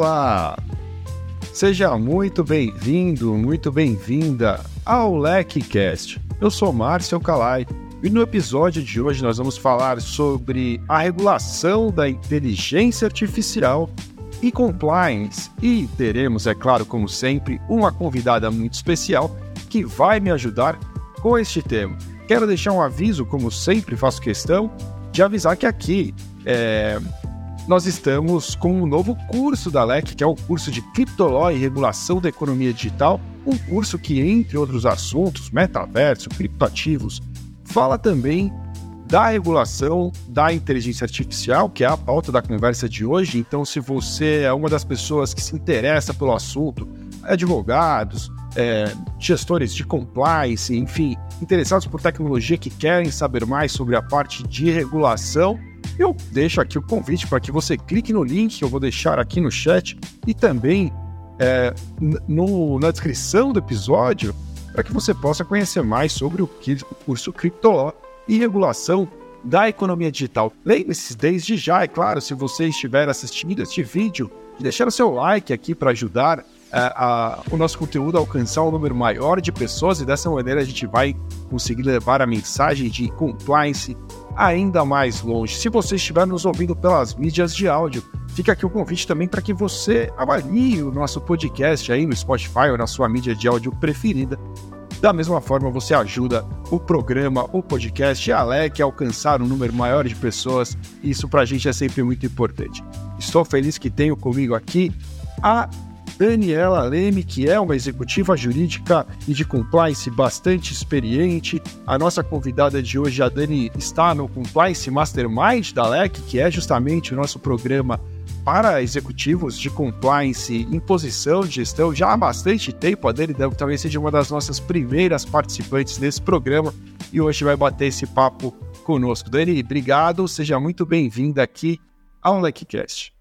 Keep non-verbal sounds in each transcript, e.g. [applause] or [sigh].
Olá! Seja muito bem-vindo, muito bem-vinda ao LecCast. Eu sou Márcio Calai e no episódio de hoje nós vamos falar sobre a regulação da inteligência artificial e compliance. E teremos, é claro, como sempre, uma convidada muito especial que vai me ajudar com este tema. Quero deixar um aviso, como sempre faço questão, de avisar que aqui é, nós estamos com um novo curso da LEC, que é o curso de Criptoló e Regulação da Economia Digital, um curso que, entre outros assuntos, metaverso, criptoativos, fala também da regulação da inteligência artificial, que é a pauta da conversa de hoje. Então, se você é uma das pessoas que se interessa pelo assunto, advogados, é, gestores de compliance, enfim, interessados por tecnologia que querem saber mais sobre a parte de regulação, eu deixo aqui o convite para que você clique no link que eu vou deixar aqui no chat e também é, no, na descrição do episódio para que você possa conhecer mais sobre o, curso Criptoló e regulação da economia digital. Lembre-se desde já, é claro, se você estiver assistindo este vídeo, de deixar o seu like aqui para ajudar a, o nosso conteúdo alcançar um número maior de pessoas e dessa maneira a gente vai conseguir levar a mensagem de compliance ainda mais longe. Se você estiver nos ouvindo pelas mídias de áudio, fica aqui o convite também para que você avalie o nosso podcast aí no Spotify ou na sua mídia de áudio preferida. Da mesma forma, você ajuda o programa, o podcast, a LEC a alcançar um número maior de pessoas. Isso para a gente é sempre muito importante. Estou feliz que tenho comigo aqui a Daniela Leme, que é uma executiva jurídica e de compliance bastante experiente. A nossa convidada de hoje, a Dani, está no Compliance Mastermind da LEC, que é justamente o nosso programa para executivos de compliance em posição de gestão já há bastante tempo. A Dani deve, talvez seja uma das nossas primeiras participantes desse programa e hoje vai bater esse papo conosco. Dani, obrigado, seja muito bem-vinda aqui ao LECcast.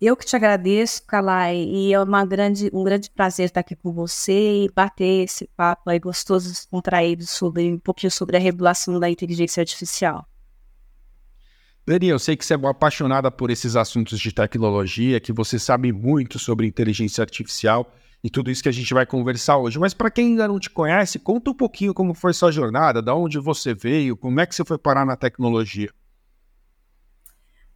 Eu que te agradeço, Kalai, e é uma grande, um grande prazer estar aqui com você e bater esse papo aí gostoso, descontraído sobre um pouquinho sobre a regulação da inteligência artificial. Dani, eu sei que você é apaixonada por esses assuntos de tecnologia, que você sabe muito sobre inteligência artificial e tudo isso que a gente vai conversar hoje. Mas para quem ainda não te conhece, conta um pouquinho como foi sua jornada, da onde você veio, como é que você foi parar na tecnologia.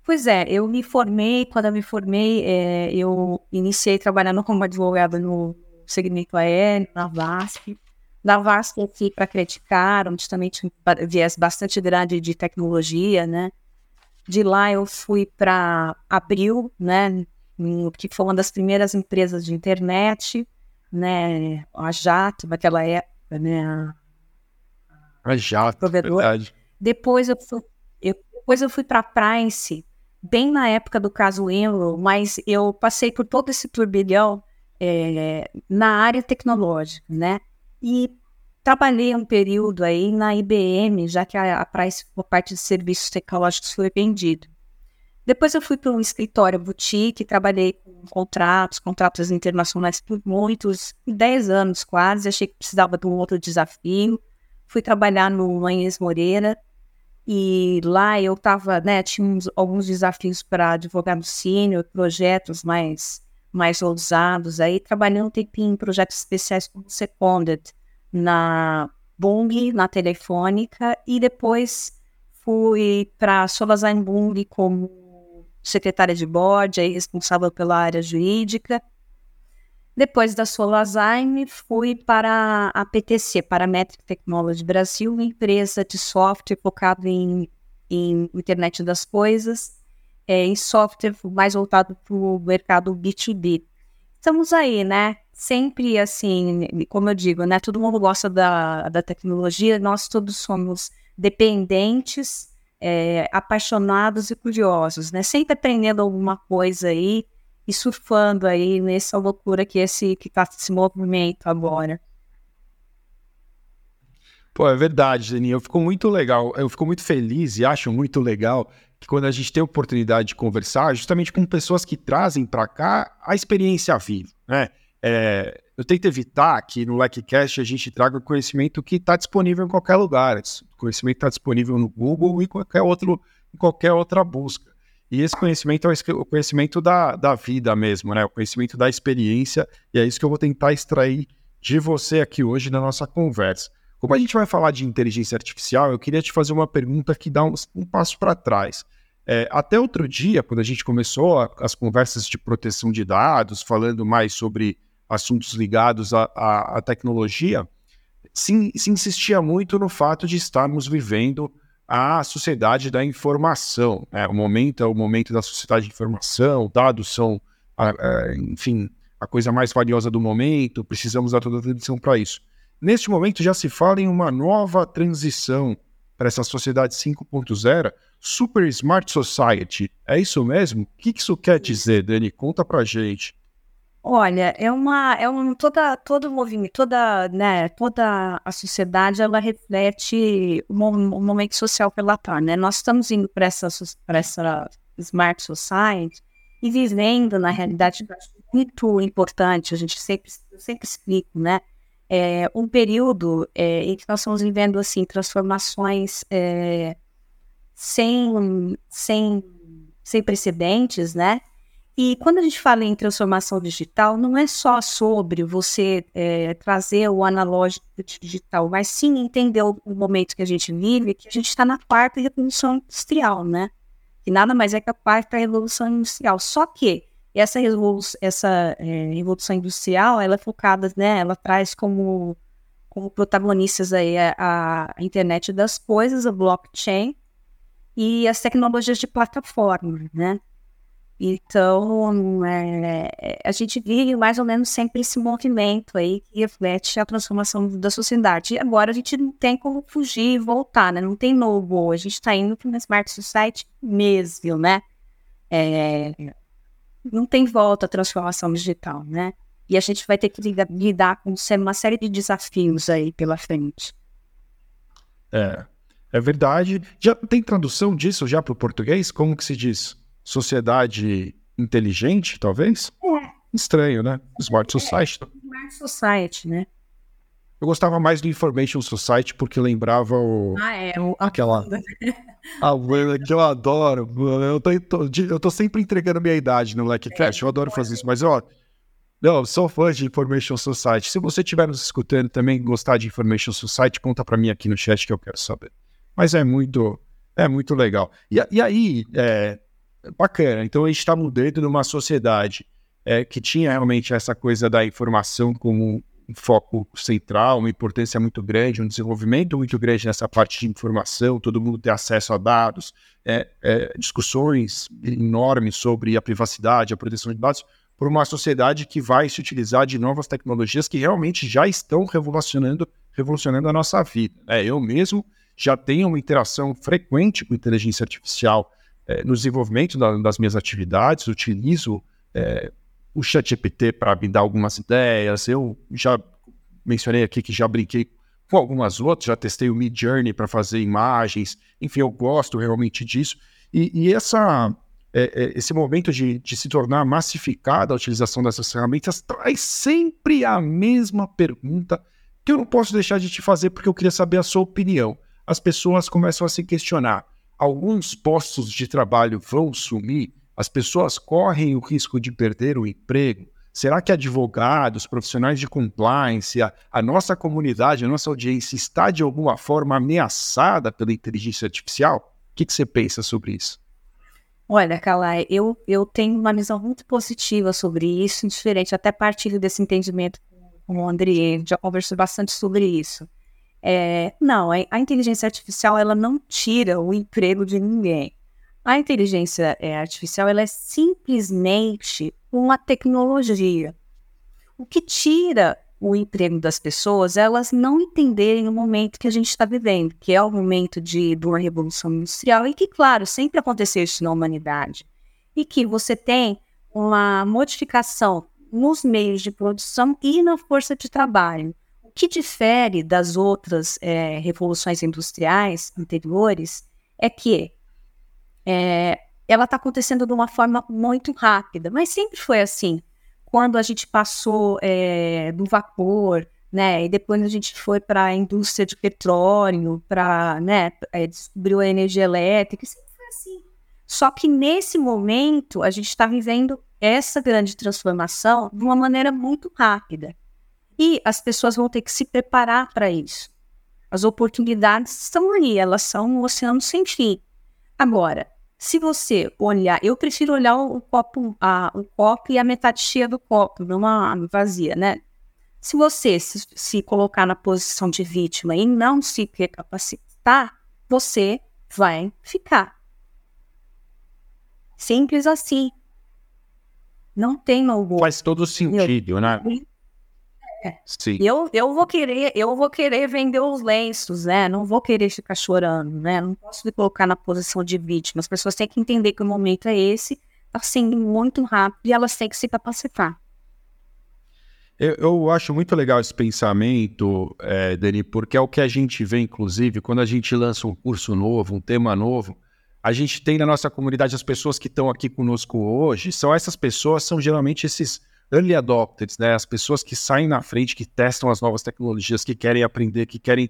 Pois é, eu me formei, quando eu me formei, é, eu iniciei trabalhando como advogada no segmento aéreo, na VASP. Na VASP eu fui para criticar, onde também tinha viés bastante grande de tecnologia, né? De lá eu fui para Abril, né? Que foi uma das primeiras empresas de internet, né? A Jato, naquela época, né? A Jato, provedor. verdade. Depois eu fui, eu, depois eu fui para a Price, bem na época do caso Enro, mas eu passei por todo esse turbilhão é, na área tecnológica, né? E trabalhei um período aí na IBM, já que a, a Price, por parte de serviços tecnológicos, foi vendido. Depois eu fui para um escritório boutique, trabalhei com contratos, contratos internacionais por muitos, 10 anos quase, achei que precisava de um outro desafio. Fui trabalhar no Manhães Moreira, e lá eu estava, né, tinha uns, alguns desafios para advogado sênior, projetos mais, mais ousados, aí trabalhando um tempinho em projetos especiais como Seconded, na Bung, na Telefônica, e depois fui para a Solazine Bung como secretária de board, aí responsável pela área jurídica, depois da Solazyme, fui para a PTC, Parametric Technology Brasil, uma empresa de software focada em, em internet das coisas, é, em software mais voltado para o mercado B2B. Estamos aí, né? Sempre assim, como eu digo, né? Todo mundo gosta da, da tecnologia, nós todos somos dependentes, é, apaixonados e curiosos, né? Sempre aprendendo alguma coisa aí e surfando aí nessa loucura que esse que tá esse movimento agora. Pô, é verdade, Dani. Eu fico muito legal, eu fico muito feliz e acho muito legal que quando a gente tem a oportunidade de conversar, justamente com pessoas que trazem para cá a experiência viva, né? É, eu tento evitar que no LecCast a gente traga conhecimento que está disponível em qualquer lugar. O conhecimento está disponível no Google e qualquer, outro, em qualquer outra busca. E esse conhecimento é o conhecimento da, da vida mesmo, né? O conhecimento da experiência, e é isso que eu vou tentar extrair de você aqui hoje na nossa conversa. Como a gente vai falar de inteligência artificial, eu queria te fazer uma pergunta que dá um, um passo para trás. É, até outro dia, quando a gente começou a, as conversas de proteção de dados, falando mais sobre assuntos ligados à, tecnologia, se, se, insistia muito no fato de estarmos vivendo a sociedade da informação. Né? O momento é o momento da sociedade de informação, dados são, a, a, enfim, a coisa mais valiosa do momento, precisamos dar toda a atenção para isso. Neste momento já se fala em uma nova transição para essa sociedade 5.0, Super Smart Society. É isso mesmo? O que isso quer dizer, Dani? Conta pra gente. Olha, é uma, é um, toda, todo movimento, toda, né, toda a sociedade, ela reflete o, o momento social que ela está, né? Nós estamos indo para essa, essa Smart Society e vivendo, na realidade, muito importante, a gente sempre, sempre explico, né? É um período é, em que nós estamos vivendo, assim, transformações é, sem, sem, sem precedentes, né? E quando a gente fala em transformação digital, não é só sobre você é, trazer o analógico digital, mas sim entender o, momento que a gente vive, que a gente está na quarta revolução industrial, né? Que nada mais é que a quarta revolução industrial. Só que essa, revolução, essa é, revolução industrial, ela é focada, né? Ela traz como, como protagonistas aí a, a internet das coisas, a blockchain e as tecnologias de plataforma, né? Então, é, a gente vive mais ou menos sempre esse movimento aí que reflete a transformação da sociedade. E agora a gente não tem como fugir e voltar, né? Não tem novo. A gente está indo para uma Smart Society mesmo, né? É, não tem volta a transformação digital, né? E a gente vai ter que lidar, lidar com uma série de desafios aí pela frente. É, é verdade. Já tem tradução disso já para o português? Como que se diz? Sociedade inteligente, talvez? É. Estranho, né? Smart Society. É, Smart Society, né? Eu gostava mais do Information Society porque lembrava o. Ah, é. O... Aquela. [laughs] A Wanda que eu adoro. Eu tô, eu tô sempre entregando minha idade no Leckcast. É, eu adoro fazer isso. Mas, ó. Não, sou fã de Information Society. Se você estiver nos escutando também gostar de Information Society, conta para mim aqui no chat que eu quero saber. Mas é muito, é muito legal. E, e aí, é, bacana. Então a gente está mudando numa sociedade é, que tinha realmente essa coisa da informação como um foco central, uma importância muito grande, um desenvolvimento muito grande nessa parte de informação, todo mundo ter acesso a dados, é, é, discussões enormes sobre a privacidade, a proteção de dados, por uma sociedade que vai se utilizar de novas tecnologias que realmente já estão revolucionando, revolucionando a nossa vida. Né? Eu mesmo já tenho uma interação frequente com inteligência artificial é, no desenvolvimento da, das minhas atividades, utilizo é, o ChatGPT para me dar algumas ideias. Eu já mencionei aqui que já brinquei com algumas outras, já testei o Mid Journey para fazer imagens, enfim, eu gosto realmente disso. E, e essa, é, é, esse momento de, de, se tornar massificada a utilização dessas ferramentas traz sempre a mesma pergunta que eu não posso deixar de te fazer porque eu queria saber a sua opinião. As pessoas começam a se questionar alguns postos de trabalho vão sumir, as pessoas correm o risco de perder o emprego. Será que advogados, profissionais de compliance, a, a nossa comunidade, a nossa audiência está de alguma forma ameaçada pela inteligência artificial? O que, que você pensa sobre isso? Olha, Kalai, eu, eu tenho uma visão muito positiva sobre isso, diferente, até partilho desse entendimento com o André, já conversou bastante sobre isso. É, não, a, inteligência artificial ela não tira o emprego de ninguém. A inteligência é, artificial ela é simplesmente uma tecnologia. O que tira o emprego das pessoas é elas não entenderem o momento que a gente está vivendo, que é o momento de, de uma revolução industrial, e que, claro, sempre aconteceu isso na humanidade. E que você tem uma modificação nos meios de produção e na força de trabalho que difere das outras é, revoluções industriais anteriores é que é, ela está acontecendo de uma forma muito rápida, mas sempre foi assim. Quando a gente passou é, do vapor, né, e depois a gente foi para a indústria de petróleo, para, né, é, descobriu a energia elétrica, sempre foi assim. Só que nesse momento a gente está vivendo essa grande transformação de uma maneira muito rápida. E as pessoas vão ter que se preparar para isso. As oportunidades estão ali, elas são um oceano sem fim. Agora, se você olhar, eu prefiro olhar o copo, a, o copo e a metade cheia do copo, não a vazia, né? Se você se, se colocar na posição de vítima e não se recapacitar, você vai ficar. Simples assim. Não tem mau Faz todo sentido, né? É. Sim. Eu, eu vou querer, eu vou querer vender os lenços, né? Não vou querer ficar chorando, né? Não posso me colocar na posição de vítima. As pessoas têm que entender que o momento é esse, tá sendo muito rápido e elas têm que se capacitar. Eu, eu acho muito legal esse pensamento, é, Dani, porque é o que a gente vê, inclusive, quando a gente lança um curso novo, um tema novo, a gente tem na nossa comunidade as pessoas que estão aqui conosco hoje, são essas pessoas, são geralmente esses early adopters, né? As pessoas que saem na frente, que testam as novas tecnologias, que querem aprender, que querem.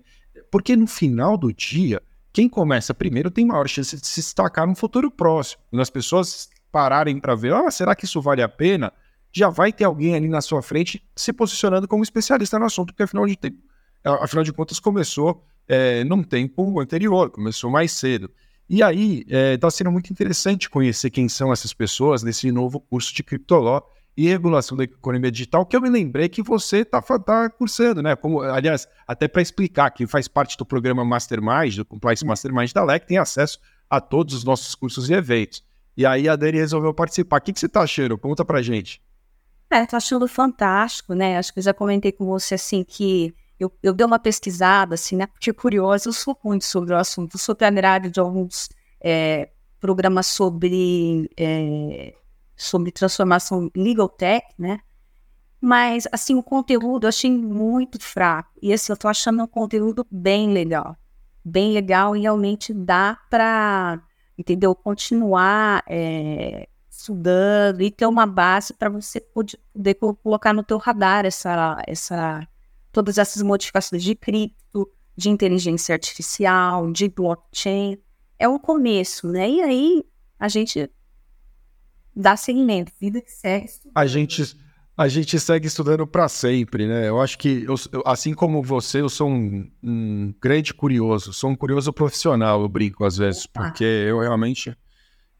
Porque no final do dia, quem começa primeiro tem maior chance de se destacar no futuro próximo. Quando as pessoas pararem para ver, ah, será que isso vale a pena? Já vai ter alguém ali na sua frente se posicionando como especialista no assunto, porque afinal de, tempo, afinal de contas começou é, num tempo anterior, começou mais cedo. E aí está é, tá sendo muito interessante conhecer quem são essas pessoas nesse novo curso de Criptoló e regulação da economia digital, que eu me lembrei que você está tá cursando, né? Como, aliás, até para explicar, que faz parte do programa Mastermind, do Compliance Mastermind da LEC, tem acesso a todos os nossos cursos e eventos. E aí a Dani resolveu participar. O que, que você está achando? Conta para gente. É, tô achando fantástico, né? Acho que eu já comentei com você, assim, que eu, eu dei uma pesquisada, assim, né? Porque curiosa, eu sou muito sobre o assunto. Eu sou pioneira de alguns é, programas sobre é, sobre transformação legal tech, né? Mas, assim, o conteúdo eu achei muito fraco. E, assim, eu tô achando um conteúdo bem legal. Bem legal e realmente dá para, entendeu? Continuar é, estudando e ter uma base para você poder, poder colocar no teu radar essa, essa, todas essas modificações de cripto, de inteligência artificial, de blockchain. É um começo, né? E aí a gente dá seguimento, vida que segue. A gente, a gente segue estudando para sempre, né? Eu acho que, eu, assim como você, eu sou um, um, grande curioso, sou um curioso profissional, eu brinco às vezes, porque eu realmente,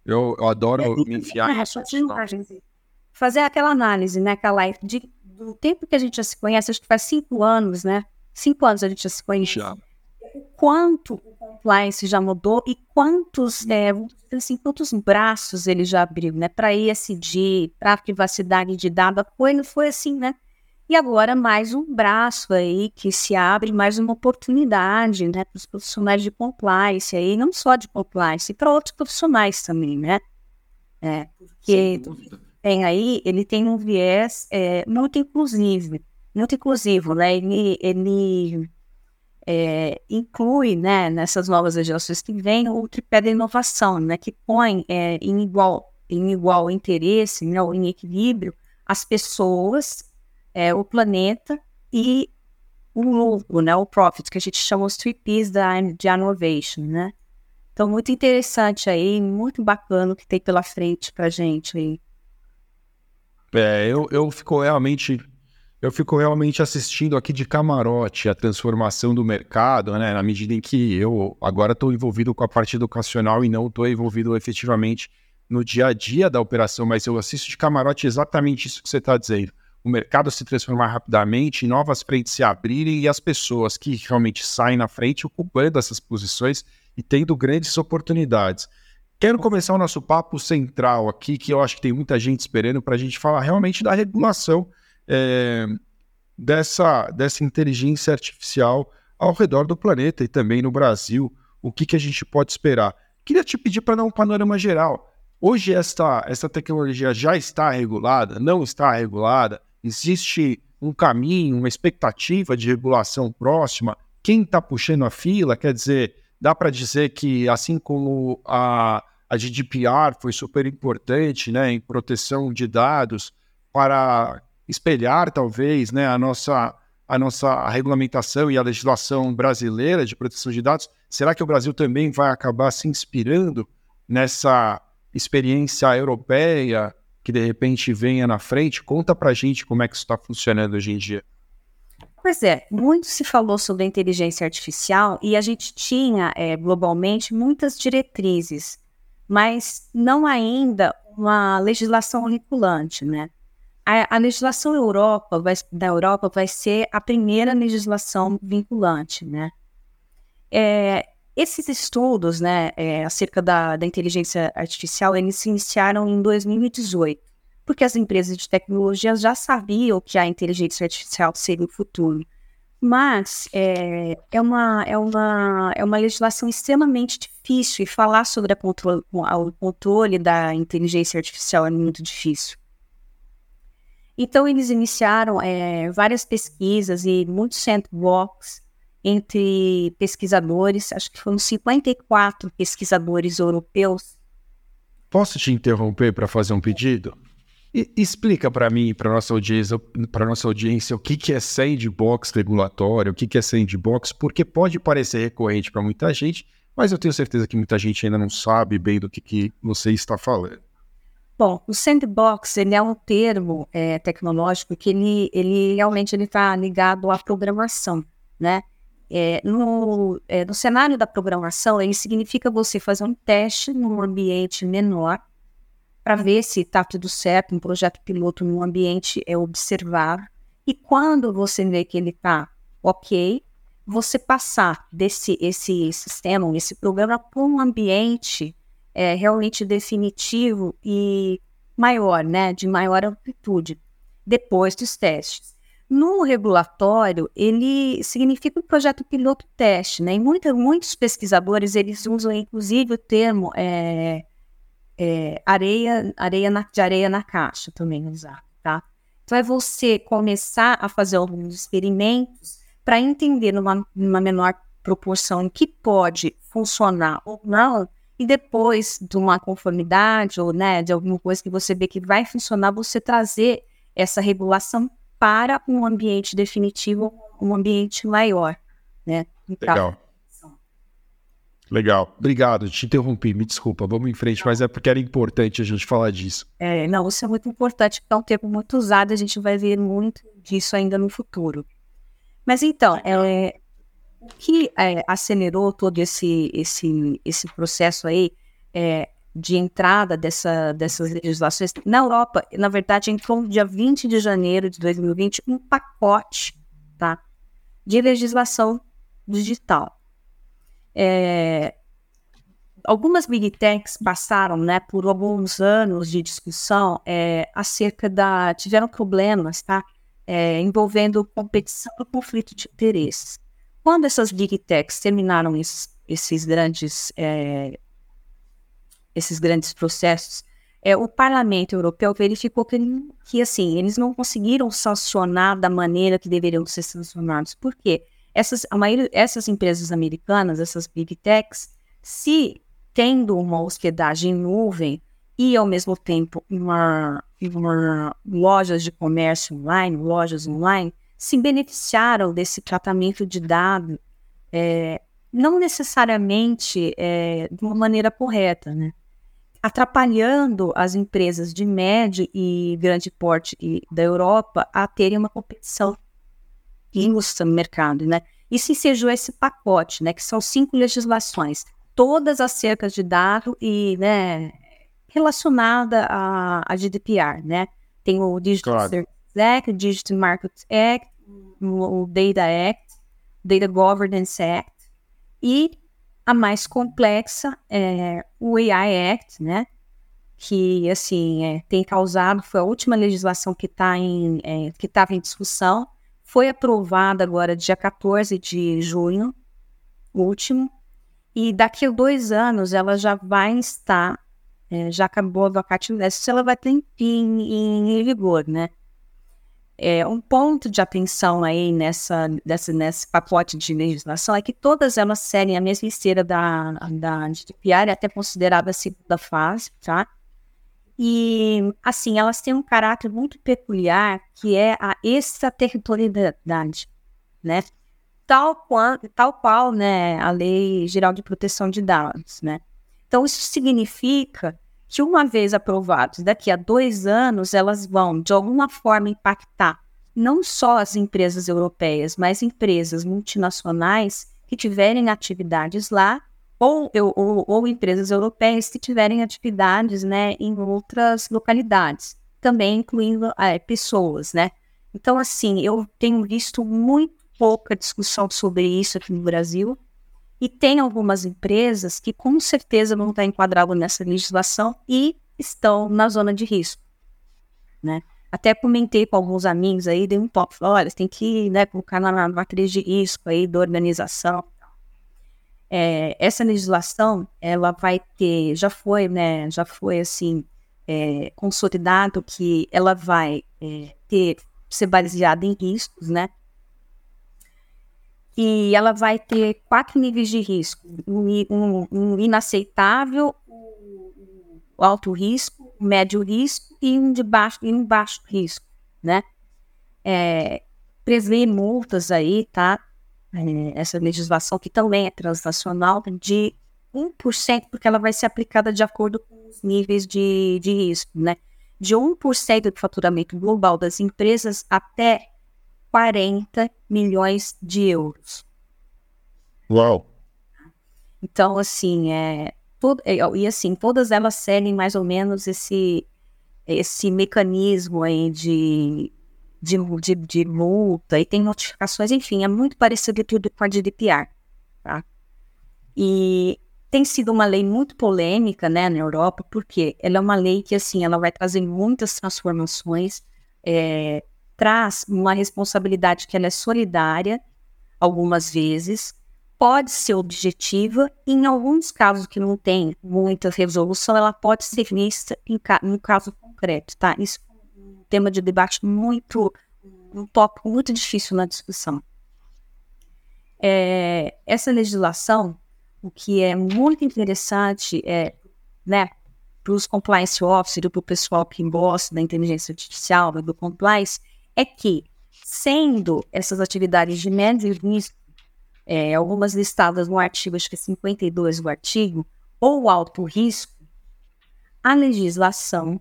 eu, eu adoro é, me enfiar é, nisso. Fazer aquela análise, né, aquela de, do tempo que a gente já se conhece, acho que faz cinco anos, né? Cinco anos a gente já se conhece. Já. O quanto compliance já mudou e quantos, é, assim, quantos braços ele já abriu, né? Para ESG, para privacidade de dados, foi, foi assim, né? E agora mais um braço aí que se abre, mais uma oportunidade, né, para os profissionais de compliance aí, não só de compliance, para outros profissionais também, né? É, porque tem aí, ele tem um viés é, muito inclusivo, muito inclusivo, né? Ele, ele é, inclui né, nessas novas legislações que vem o tripé da inovação, né, que põe é, em, igual, em igual interesse, né, em equilíbrio, as pessoas, é, o planeta e o lucro, né, o profit, que a gente chama os three P's da, de innovation, né? Então, muito interessante aí, muito bacana o que tem pela frente para gente aí. É, eu, eu fico realmente eu fico realmente assistindo aqui de camarote a transformação do mercado, né? Na medida em que eu agora estou envolvido com a parte educacional e não estou envolvido efetivamente no dia a dia da operação, mas eu assisto de camarote exatamente isso que você está dizendo. O mercado se transformar rapidamente, novas frentes se abrirem e as pessoas que realmente saem na frente ocupando essas posições e tendo grandes oportunidades. Quero começar o nosso papo central aqui, que eu acho que tem muita gente esperando para a gente falar realmente da regulação é, dessa, dessa inteligência artificial ao redor do planeta e também no Brasil. O que, que a gente pode esperar? Queria te pedir para dar um panorama geral. Hoje esta, essa tecnologia já está regulada? Não está regulada? Existe um caminho, uma expectativa de regulação próxima? Quem está puxando a fila? Quer dizer, dá para dizer que assim como a, a GDPR foi super importante né, em proteção de dados para espelhar, talvez, né, a nossa a nossa regulamentação e a legislação brasileira de proteção de dados, será que o Brasil também vai acabar se inspirando nessa experiência europeia que de repente venha na frente? Conta para gente como é que isso está funcionando hoje em dia. Pois é, muito se falou sobre inteligência artificial e a gente tinha é, globalmente muitas diretrizes, mas não ainda uma legislação vinculante, né? A, a legislação Europa vai, da Europa vai ser a primeira legislação vinculante, né? É, esses estudos, né, é, acerca da, da inteligência artificial, eles se iniciaram em 2018 porque as empresas de tecnologia já sabiam que a inteligência artificial seria o futuro. Mas é, é, uma, é, uma, é uma legislação extremamente difícil e falar sobre a controle, o controle da inteligência artificial é muito difícil. Então, eles iniciaram é, várias pesquisas e muitos sandbox entre pesquisadores, acho que foram 54 pesquisadores europeus. Posso te interromper para fazer um pedido? E, explica para mim e para nossa audiência, para nossa audiência, o que, que é sandbox regulatório, o que, que é sandbox, porque pode parecer recorrente para muita gente, mas eu tenho certeza que muita gente ainda não sabe bem do que, que você está falando. Bom, o sandbox ele é um termo é, tecnológico que ele, ele realmente está ligado à programação, né? É, no, é, no cenário da programação, ele significa você fazer um teste num ambiente menor para ver se está tudo certo, um projeto piloto num ambiente é observar. E quando você vê que ele está ok, você passar desse esse sistema, esse programa para um ambiente é, realmente definitivo e maior, né, de maior amplitude, depois dos testes. No regulatório, ele significa um projeto piloto teste, né? E muitos pesquisadores eles usam inclusive o termo é, é, areia, areia na, de areia na caixa também usar, tá? Então é você começar a fazer alguns experimentos para entender numa, numa menor proporção que pode funcionar ou não, e depois de uma conformidade ou né, de alguma coisa que você vê que vai funcionar, você trazer essa regulação para um ambiente definitivo, um ambiente maior, né? Então, Legal. Legal. Obrigado, te interrompi, me desculpa, vamos em frente, mas é porque era importante a gente falar disso. É, não, isso é muito importante, porque é um termo muito usado, a gente vai ver muito disso ainda no futuro. Mas então, é, o que é, acelerou todo esse, esse, esse processo aí é, de entrada dessa, dessas legislações? Na Europa, na verdade, entrou no dia 20 de janeiro de 2020 um pacote tá, de legislação digital. É, algumas big techs passaram né, por alguns anos de discussão é, acerca da. tiveram problemas tá, é, envolvendo competição e conflito de interesses. Quando essas big techs terminaram esses, esses grandes, é, esses grandes processos, é, o Parlamento Europeu verificou que, que assim, eles não conseguiram sancionar da maneira que deveriam ser sancionados. Por quê? essas, a maioria, essas empresas americanas, essas big techs, se tendo uma hospedagem em nuvem e, ao mesmo tempo, uma, uma lojas de comércio online, lojas online, se beneficiaram desse tratamento de dados, é, não necessariamente é, de uma maneira correta, né? atrapalhando as empresas de médio e grande porte da Europa a terem uma competição injusta no mercado, né? E se ensejou esse pacote, né, que são cinco legislações, todas acerca de dado e, né, relacionada à, à GDPR, né? Tem o Digital claro. Act, o Digital Market Act, o Data Act, Data Governance Act e a mais complexa é o AI Act, né? Que assim é, tem causado, foi a última legislação que está em é, que estava em discussão foi aprovada agora dia 14 de junho, último, e daqui a dois anos ela já vai estar, é, já acabou a vacatio ela vai ter em, em, em vigor, né? É, um ponto de atenção aí nessa, nessa, nesse pacote de legislação é que todas elas seguem a mesma esteira da, da GDPR, até considerada a segunda fase, tá? E, assim, elas têm um caráter muito peculiar, que é a extraterritorialidade, né? Tal qual, tal qual, né, a Lei Geral de Proteção de Dados, né? Então, isso significa que uma vez aprovados, daqui a dois anos, elas vão, de alguma forma, impactar não só as empresas europeias, mas empresas multinacionais que tiverem atividades lá, ou, ou, ou empresas europeias que tiverem atividades né, em outras localidades, também incluindo é, pessoas, né? Então, assim, eu tenho visto muito pouca discussão sobre isso aqui no Brasil, e tem algumas empresas que com certeza vão estar enquadradas nessa legislação e estão na zona de risco, né? Até comentei com alguns amigos aí, dei um toque, olha, tem que né, colocar na matriz de risco aí da organização. É, essa legislação, ela vai ter, já foi, né, já foi assim, é, consolidado que ela vai é, ter, ser baseada em riscos, né? E ela vai ter quatro níveis de risco: um, um, um inaceitável, um alto risco, médio risco e um de baixo e um baixo risco, né? É, prevê multas aí, tá? É, essa legislação que também é transnacional de 1%, porque ela vai ser aplicada de acordo com os níveis de, de risco, né? De 1% do faturamento global das empresas até 40 milhões de euros. Uau! Então, assim, é, todo, é, e assim, todas elas seguem mais ou menos esse, esse mecanismo aí de, de, de, de multa e tem notificações, enfim, é muito parecido tudo com a GDPR, tá? E tem sido uma lei muito polêmica, né, na Europa, porque ela é uma lei que, assim, ela vai trazer muitas transformações, é, traz uma responsabilidade que ela é solidária, algumas vezes, pode ser objetiva e, em alguns casos que não tem muita resolução, ela pode ser vista em, ca um caso concreto, tá? Isso é um tema de debate muito, um tópico muito difícil na discussão. É, essa legislação, o que é muito interessante é, né, para os compliance officers, para o pessoal que gosta da inteligência artificial, do compliance, é que, sendo essas atividades de médio risco, é, algumas listadas no artigo, acho que é 52 do artigo, ou alto risco, a legislação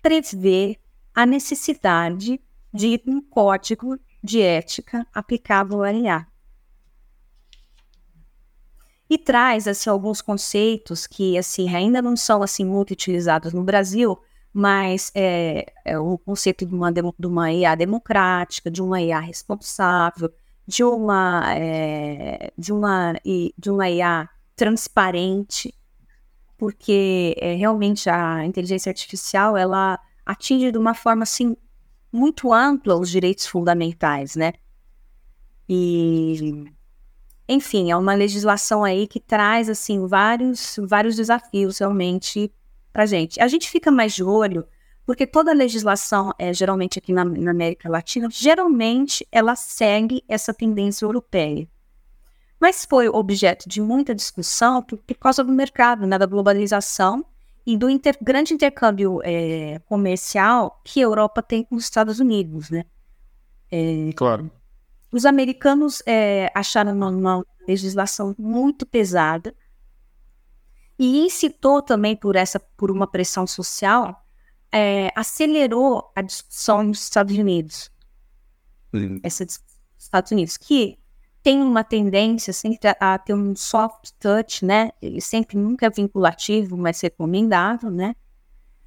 prevê a necessidade de um código de ética aplicável ao RA. E traz assim alguns conceitos que assim ainda não são assim muito utilizados no Brasil, mas é, é o conceito de uma, de uma IA democrática, de uma IA responsável, de uma, é, de uma, de uma IA transparente, porque é, realmente a inteligência artificial ela atinge de uma forma assim muito ampla os direitos fundamentais, né? E enfim, é uma legislação aí que traz assim vários vários desafios realmente para gente. A gente fica mais de olho porque toda legislação, é, geralmente aqui na, na, América Latina, geralmente ela segue essa tendência europeia. Mas foi objeto de muita discussão por, por causa do mercado, né, da globalização e do inter, grande intercâmbio é, comercial que a Europa tem com os Estados Unidos, né? É, claro. Os americanos é, acharam uma, uma legislação muito pesada e incitou também por essa por uma pressão social é, acelerou a discussão nos Estados Unidos. Sim. Essa discussão nos Estados Unidos, que tem uma tendência sempre a, a, ter um soft touch, né? Ele sempre nunca é vinculativo, mas recomendável, né?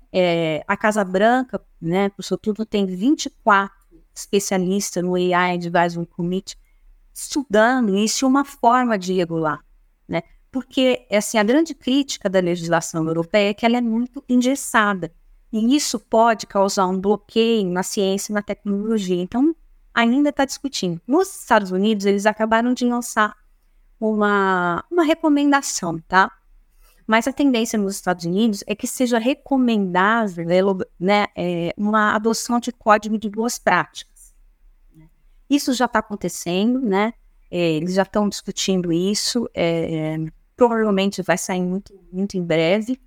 É, a Casa Branca, né, por tudo, tem 24 especialistas no AI Advisory Committee estudando isso uma forma de regular? Porque, assim, a grande crítica da legislação europeia é que ela é muito engessada. E isso pode causar um bloqueio na ciência e na tecnologia. Então, ainda está discutindo. Nos Estados Unidos, eles acabaram de lançar uma, uma recomendação, tá? Mas a tendência nos Estados Unidos é que seja recomendável né, é, uma adoção de código de boas práticas. Isso já está acontecendo, né? É, eles já estão discutindo isso. É, provavelmente vai sair muito, muito em breve.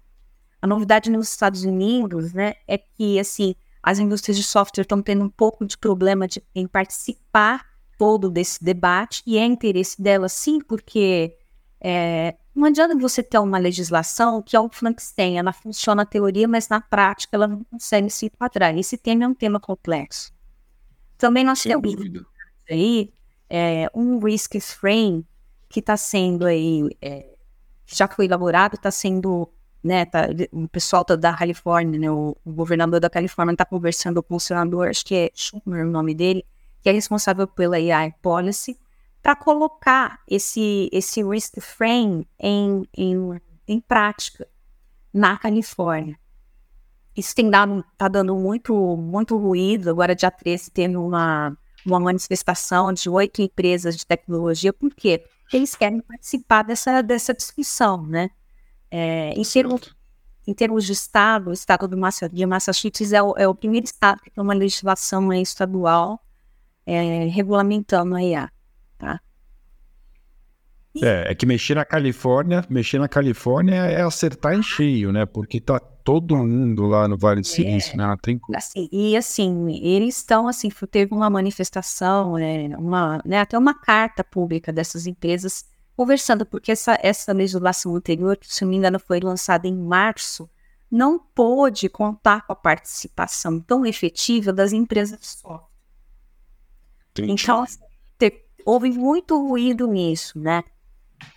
A novidade nos Estados Unidos, né, é que assim as indústrias de software estão tendo um pouco de problema de, em participar todo desse debate e é interesse delas sim, porque é, Não adianta você ter uma legislação que é um Frankenstein, ela funciona na teoria, mas na prática ela não consegue se enquadrar. Esse tema é um tema complexo. Também nós Sem temos dúvida. aí é, um risk frame que está sendo aí, é, já foi elaborado, está sendo, né, tá, o pessoal tá da Califórnia, né, o, o governador da Califórnia está conversando com o senador, acho que é Schumer o nome dele, que é responsável pela AI Policy, para colocar esse, esse risk frame em, em, em prática na Califórnia. Isso tem dado, tá dando muito, muito ruído. Agora, dia 13, teve uma, uma manifestação de oito empresas de tecnologia. Por quê? Eles querem participar dessa, dessa discussão, né? É, em, termos, em termos de estado, o estado de Massachusetts é o, é o primeiro estado que tem uma legislação estadual é, regulamentando a IA. Tá? É, é que mexer na Califórnia, mexer na Califórnia é acertar em cheio, né? Porque tá todo mundo lá no Vale do Silício, né? Não tem. Assim, e assim, eles estão assim, teve uma manifestação, né, uma, né, até uma carta pública dessas empresas conversando, porque essa, essa legislação anterior, que se não me engano foi lançada em março, não pôde contar com a participação tão efetiva das empresas de software. Então, assim, houve muito ruído nisso, né?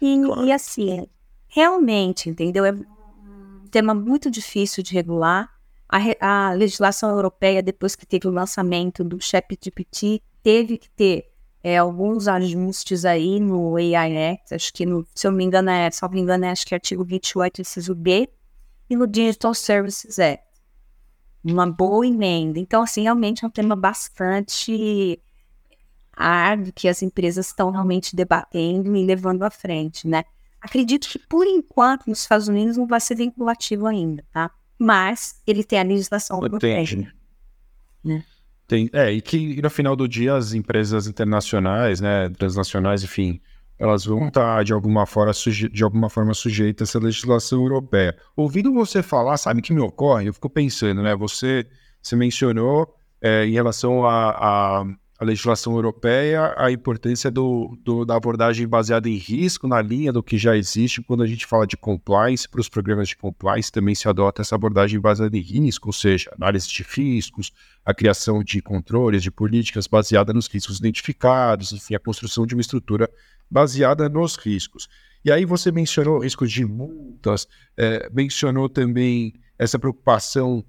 E, Claro. e assim, realmente, entendeu? É um tema muito difícil de regular. A, a legislação europeia, depois que teve o lançamento do ChatGPT, teve que ter é, alguns ajustes aí no AI Act, acho que, no, se eu não me engano, é, se eu não me engano, é, acho que é artigo 28, inciso B, e no Digital Services Act. Uma boa emenda. Então, assim, realmente é um tema bastante árduo que as empresas estão realmente debatendo e levando à frente, né? Acredito que, por enquanto, nos Estados Unidos não vai ser vinculativo ainda, tá? Mas ele tem a legislação. Entende. Né? Tem, é, e que no final do dia as empresas internacionais, né, transnacionais, enfim, elas vão estar de alguma forma, suje de alguma forma sujeitas a essa legislação europeia. Ouvindo você falar, sabe o que me ocorre? Eu fico pensando, né? Você, você mencionou é, em relação à à- à legislação europeia a importância do, do- da abordagem baseada em risco na linha do que já existe quando a gente fala de compliance, para os programas de compliance também se adota essa abordagem baseada em risco, ou seja, análise de riscos, a criação de controles, de políticas baseada nos riscos identificados, enfim, a construção de uma estrutura baseada nos riscos. E aí você mencionou riscos de multas, eh, mencionou também essa preocupação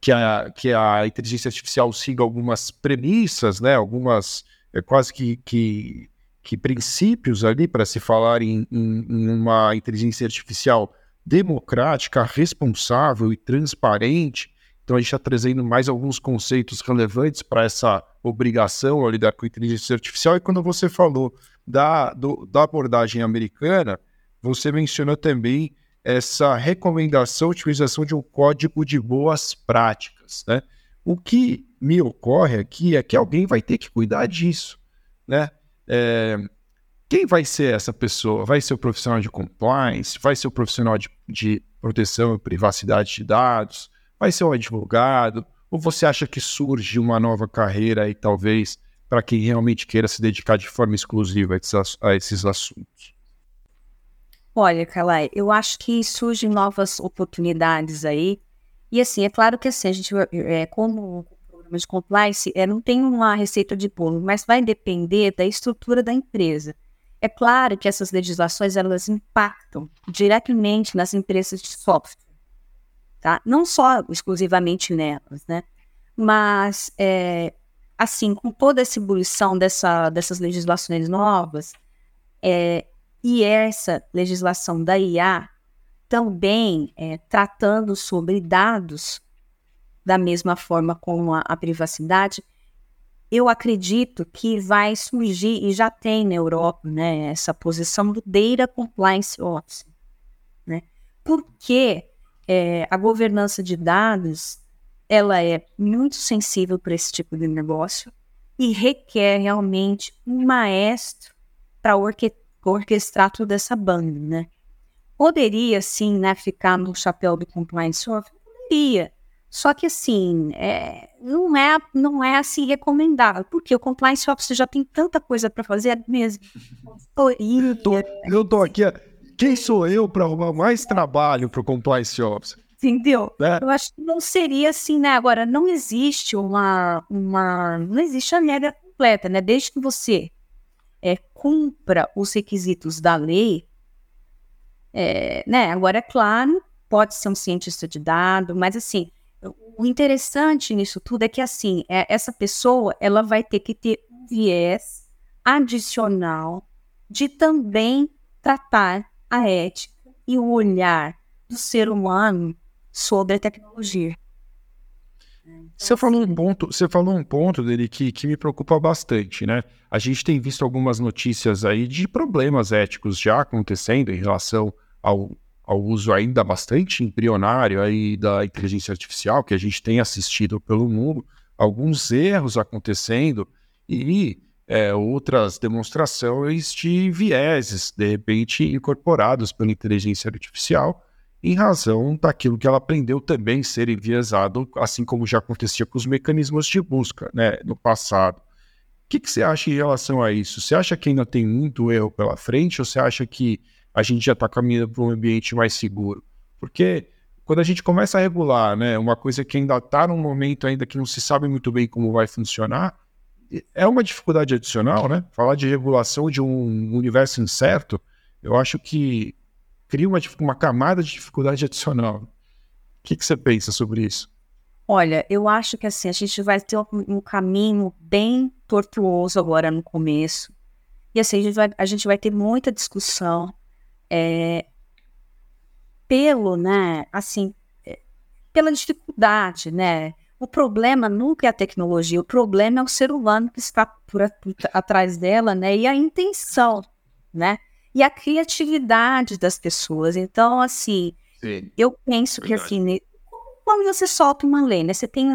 que, a, que a inteligência artificial siga algumas premissas, né, algumas eh, quase que, que, que princípios ali para se falar em, em- em uma inteligência artificial democrática, responsável e transparente. Então a gente está trazendo mais alguns conceitos relevantes para essa obrigação ao lidar com inteligência artificial. E quando você falou da, do- da abordagem americana, você mencionou também essa recomendação utilização de um código de boas práticas. Né? O que me ocorre aqui é que alguém vai ter que cuidar disso. Né? É, quem vai ser essa pessoa? Vai ser o profissional de compliance? Vai ser o profissional de, de proteção e privacidade de dados? Vai ser um advogado? Ou você acha que surge uma nova carreira aí, talvez, para quem realmente queira se dedicar de forma exclusiva a esses assuntos? Olha, Kalai, eu acho que surgem novas oportunidades aí. E assim, é claro que assim, a gente, é, como programa de compliance, é, não tem uma receita de bolo, mas vai depender da estrutura da empresa. É claro que essas legislações, elas impactam diretamente nas empresas de software, tá? Não só exclusivamente nelas, né? Mas, é, assim, com toda essa ebulição dessa, dessas legislações novas, é, e essa legislação da IA também é, tratando sobre dados da mesma forma como a, a privacidade, eu acredito que vai surgir, e já tem na Europa, né, essa posição do Data Compliance Officer. Né? Porque é, a governança de dados ela é muito sensível para esse tipo de negócio e requer realmente um maestro para orque orquestrar toda essa banda, né? Poderia, sim, né, ficar no chapéu do compliance officer? Poderia. Só que, assim, é, não, é, não é assim recomendável, porque o compliance officer já tem tanta coisa para fazer é mesmo. Eu tô, eu tô aqui, quem sou eu para arrumar mais trabalho para o compliance officer? Entendeu? É. Eu acho que não seria assim, né? Agora, não existe uma. uma não existe a regra completa, né? Desde que você é, cumpra os requisitos da lei, é, né? Agora, é claro, pode ser um cientista de dados, mas assim, o interessante nisso tudo é que assim, é, essa pessoa ela vai ter que ter um viés adicional de também tratar a ética e o olhar do ser humano sobre a tecnologia. Você falou um ponto, você falou um ponto dele que, que me preocupa bastante, né? A gente tem visto algumas notícias aí de problemas éticos já acontecendo em relação ao, ao uso ainda bastante embrionário aí da inteligência artificial que a gente tem assistido pelo mundo, alguns erros acontecendo e é, outras demonstrações de vieses, de repente, incorporados pela inteligência artificial, em razão daquilo que ela aprendeu também ser enviesado, assim como já acontecia com os mecanismos de busca né, no passado. O que, que você acha em relação a isso? Você acha que ainda tem muito erro pela frente ou você acha que a gente já está caminhando para um ambiente mais seguro? Porque quando a gente começa a regular né, uma coisa que ainda está num momento ainda que não se sabe muito bem como vai funcionar, é uma dificuldade adicional, né? Falar de regulação de um universo incerto, eu acho que cria uma, uma camada de dificuldade adicional. O que, que você pensa sobre isso? Olha, eu acho que assim, a gente vai ter um, caminho bem tortuoso agora no começo. E assim, a gente vai, a gente vai ter muita discussão é, pelo, né, assim, é, pela dificuldade, né? O problema nunca é a tecnologia, o problema é o ser humano que está por, por atrás dela, né? E a intenção, né? E a criatividade das pessoas. Então, assim, Sim. eu penso Verdade. que assim, quando você solta uma lei, né? Você tem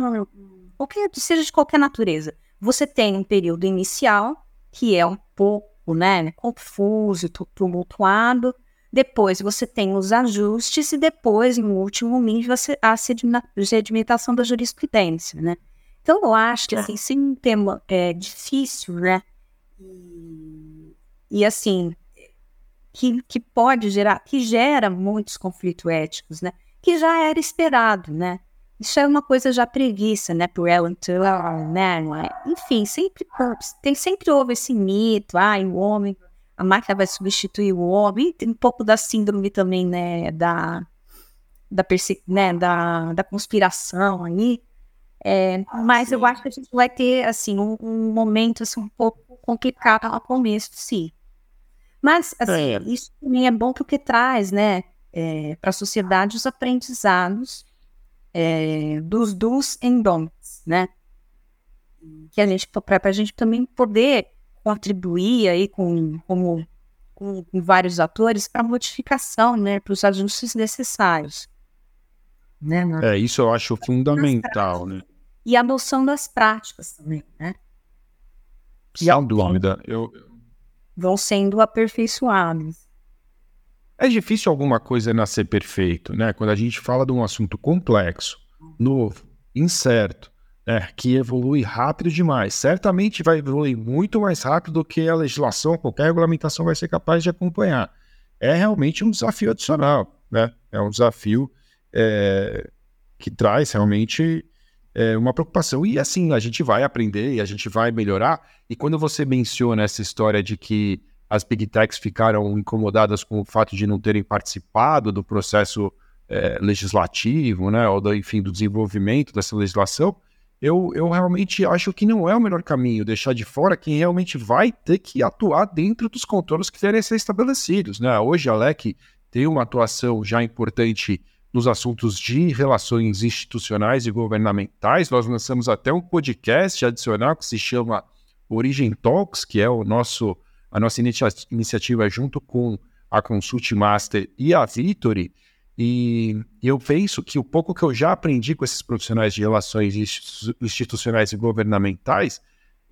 qualquer, seja de qualquer natureza, você tem um período inicial que é um pouco, né, confuso, tumultuado. Depois você tem os ajustes e depois, no último nível, a sedimentação da jurisprudência, né? Então, eu acho que, é. assim, sim, um tema é, difícil, né? E, e assim, que, que pode gerar, que gera muitos conflitos éticos, né? Que já era esperado, né? Isso é uma coisa já prevista, né, por Ellen Taylor, né? Enfim, sempre tem sempre houve esse mito, ah, o homem, a máquina vai substituir o homem, tem um pouco da síndrome também, né, da da, né, da, da conspiração aí. É, mas sim. eu acho que a gente vai ter assim um, um momento assim, um pouco complicado no começo, sim. Mas, assim, é. isso também é bom porque traz, né, é, para a sociedade os aprendizados é, dos dos e don'ts, né? Que a gente, para a gente também poder contribuir aí com, com, com, com vários atores para modificação, né, para os ajustes necessários. Né, É, isso eu acho fundamental, né? E a noção das práticas também, né? Sem dúvida. Eu, vão sendo aperfeiçoados. É difícil alguma coisa nascer perfeito, né? Quando a gente fala de um assunto complexo, novo, incerto, né? que evolui rápido demais, certamente vai evoluir muito mais rápido do que a legislação, qualquer regulamentação vai ser capaz de acompanhar. É realmente um desafio adicional, né? É um desafio é, que traz realmente é, uma preocupação. E assim, a gente vai aprender e a gente vai melhorar. E quando você menciona essa história de que as big techs ficaram incomodadas com o fato de não terem participado do processo é, legislativo, né, ou do, enfim, do desenvolvimento dessa legislação, eu, eu realmente acho que não é o melhor caminho deixar de fora quem realmente vai ter que atuar dentro dos contornos que devem ser estabelecidos. Né? Hoje a LEC tem uma atuação já importante nos assuntos de relações institucionais e governamentais. Nós lançamos até um podcast adicional que se chama Origem Talks, que é o nosso a nossa inicia iniciativa junto com a Consult Master e a Victory. E eu penso que o pouco que eu já aprendi com esses profissionais de relações institucionais e governamentais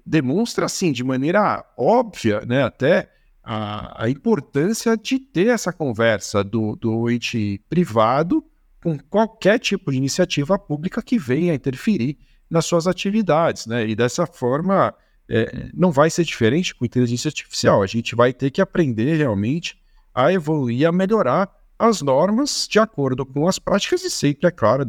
demonstra, assim, de maneira óbvia, né, até a, a importância de ter essa conversa do, do ente privado com qualquer tipo de iniciativa pública que venha interferir nas suas atividades, né? E dessa forma é, não vai ser diferente com inteligência artificial. A gente vai ter que aprender realmente a evoluir a melhorar as normas de acordo com as práticas e sempre, é claro,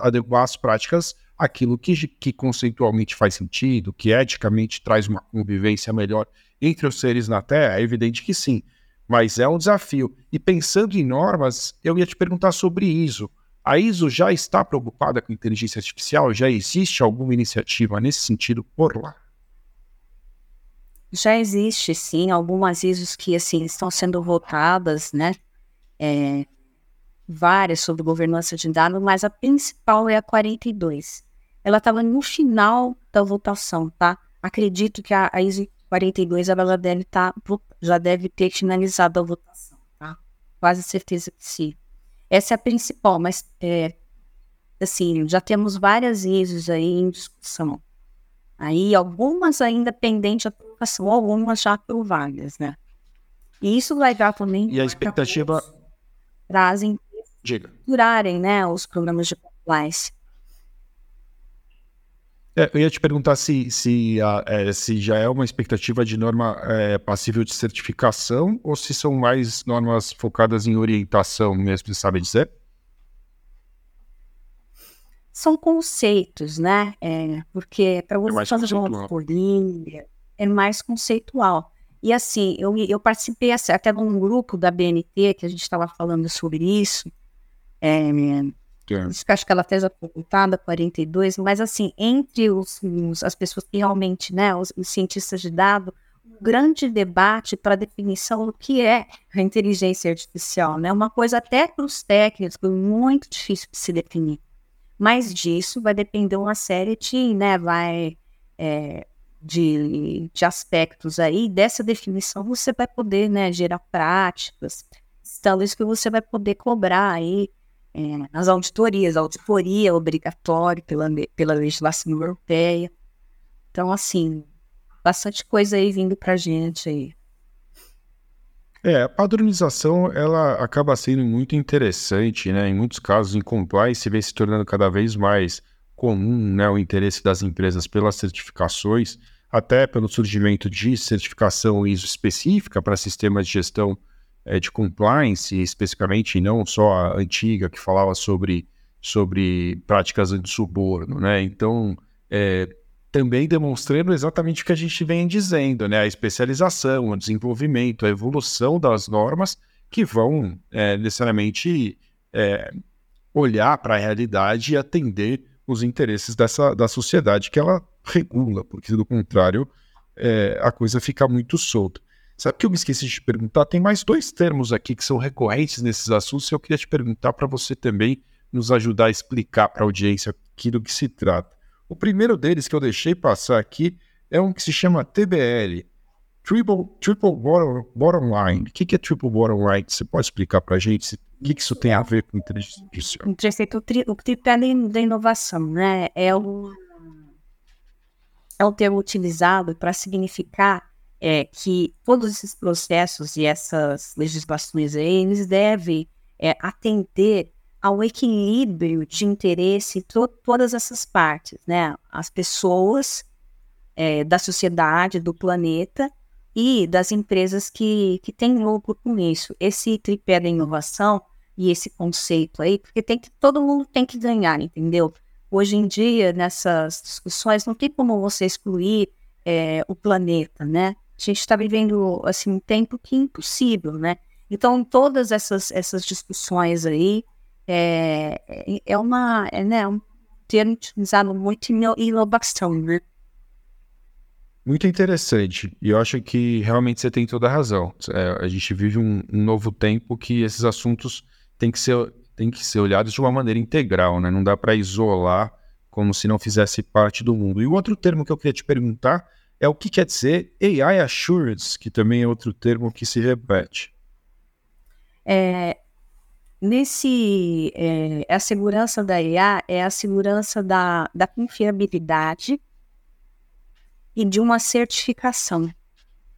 adequar, as práticas aquilo que, que conceitualmente faz sentido, que eticamente traz uma convivência melhor entre os seres na Terra, é evidente que sim, mas é um desafio. E pensando em normas, eu ia te perguntar sobre ISO. A ISO já está preocupada com inteligência artificial? Já existe alguma iniciativa nesse sentido por lá? Já existe, sim, algumas ISOs que assim estão sendo votadas, né? É, várias sobre governança de dados, mas a principal é a 42. Ela estava no final da votação, tá? Acredito que a, a ISO 42 ela deve tá, já deve ter finalizado a votação, tá? Quase certeza que sim. Essa é a principal, mas é, assim, já temos várias ISOs aí em discussão. Aí algumas ainda pendentes de aprovação, algumas já aprovadas, né? E isso vai dar também. E a expectativa. Trazem. Durarem, né? Os programas de compliance. É, eu ia te perguntar se, se, é, se já é uma expectativa de norma é, passível de certificação ou se são mais normas focadas em orientação mesmo, sabe dizer? São conceitos, né? É, porque para você é fazer uma auditoria é mais conceitual. E assim, eu, eu participei assim, até de um grupo da BNT que a gente estava falando sobre isso. É, acho que ela fez a perguntada 42, mas assim, entre os, os, as pessoas que realmente, né, os, os cientistas de dados, um grande debate para a definição do que é a inteligência artificial, né? Uma coisa até para os técnicos muito difícil de se definir. Mas disso vai depender uma série de, né, vai é, de, de aspectos aí. Dessa definição você vai poder, né, gerar práticas, talvez que você vai poder cobrar aí é, nas auditorias, a auditoria é obrigatória pela, pela legislação europeia. Então, assim, bastante coisa aí vindo para gente aí. É, a padronização ela acaba sendo muito interessante, né? Em muitos casos, em compliance, vem se tornando cada vez mais comum, né, o interesse das empresas pelas certificações, até pelo surgimento de certificação ISO específica para sistemas de gestão é, de compliance, especificamente, não só a antiga, que falava sobre, sobre práticas anti-suborno, né? Então, é, também demonstrando exatamente o que a gente vem dizendo, né? A especialização, o desenvolvimento, a evolução das normas que vão é, necessariamente olhar para a realidade e atender os interesses dessa, da sociedade que ela regula, porque do contrário é, a coisa fica muito solta. Sabe que eu me esqueci de te perguntar? Tem mais dois termos aqui que são recorrentes nesses assuntos e eu queria te perguntar para você também nos ajudar a explicar para a audiência aqui do que se trata. O primeiro deles que eu deixei passar aqui é um que se chama TBL, Triple, triple bottom, bottom Line. O que, que é Triple Bottom Line? Você pode explicar para a gente o que, que isso tem a ver com inteligência artificial? O tripé da inovação, né? É o, é o termo utilizado para significar é que todos esses processos e essas legislações eles devem é, atender ao equilíbrio de interesse em todas essas partes, né? As pessoas, é, da sociedade, do planeta e das empresas que, que têm lucro com isso. Esse tripé da inovação e esse conceito aí, porque tem que, todo mundo tem que ganhar, entendeu? Hoje em dia, nessas discussões, não tem como você excluir é, o planeta, né? A gente está vivendo assim um tempo que é impossível, né? Então, todas essas, essas discussões aí é, é uma é, né, um termo utilizado muito em inovação, né? Muito interessante. E eu acho que realmente você tem toda a razão. É, a gente vive um, um, novo tempo que esses assuntos têm que ser, têm que ser olhados de uma maneira integral, né? Não dá para isolar como se não fizesse parte do mundo. E o outro termo que eu queria te perguntar é o que quer dizer AI Assurance, que também é outro termo que se repete. É, nesse, é, a segurança da IA é a segurança da, da confiabilidade e de uma certificação,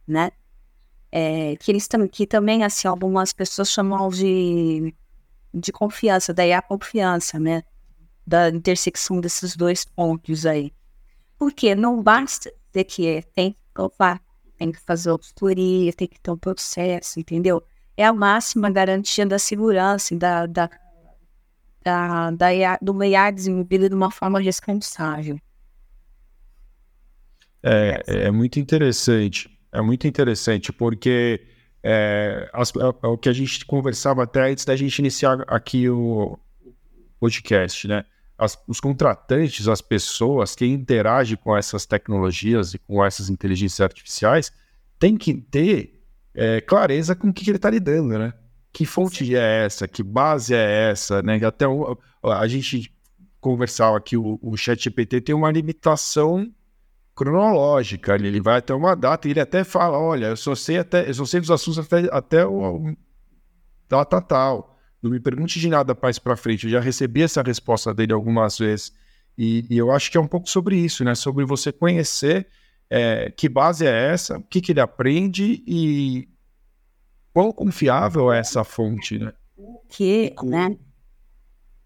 né? É, que eles tam, que também assim algumas pessoas chamam de de confiança, da IA confiança, né? Da intersecção desses dois pontos aí. Porque não basta ter que tem que provar, tem que fazer auditoria, tem que ter um processo, entendeu? é a máxima garantia da segurança da, da, da, da do IA desenvolvido de uma forma responsável. É, é muito interessante, é muito interessante, porque é, as, é, é, o que a gente conversava até antes da gente iniciar aqui o podcast, né? As, os contratantes, as pessoas que interagem com essas tecnologias e com essas inteligências artificiais, têm que ter é, clareza com o que, que ele está lidando, né? Que fonte é essa? Que base é essa? Né? Até o, a gente conversava aqui, o, o ChatGPT tem uma limitação cronológica. Ele vai até uma data e ele até fala: olha, eu só sei até, eu só sei dos assuntos até, até o, data tal. Não me pergunte de nada mais para frente. Eu já recebi essa resposta dele algumas vezes. E, e, eu acho que é um pouco sobre isso, né? Sobre você conhecer é, que base é essa, o que, que ele aprende e quão confiável é essa fonte, né? Que, né?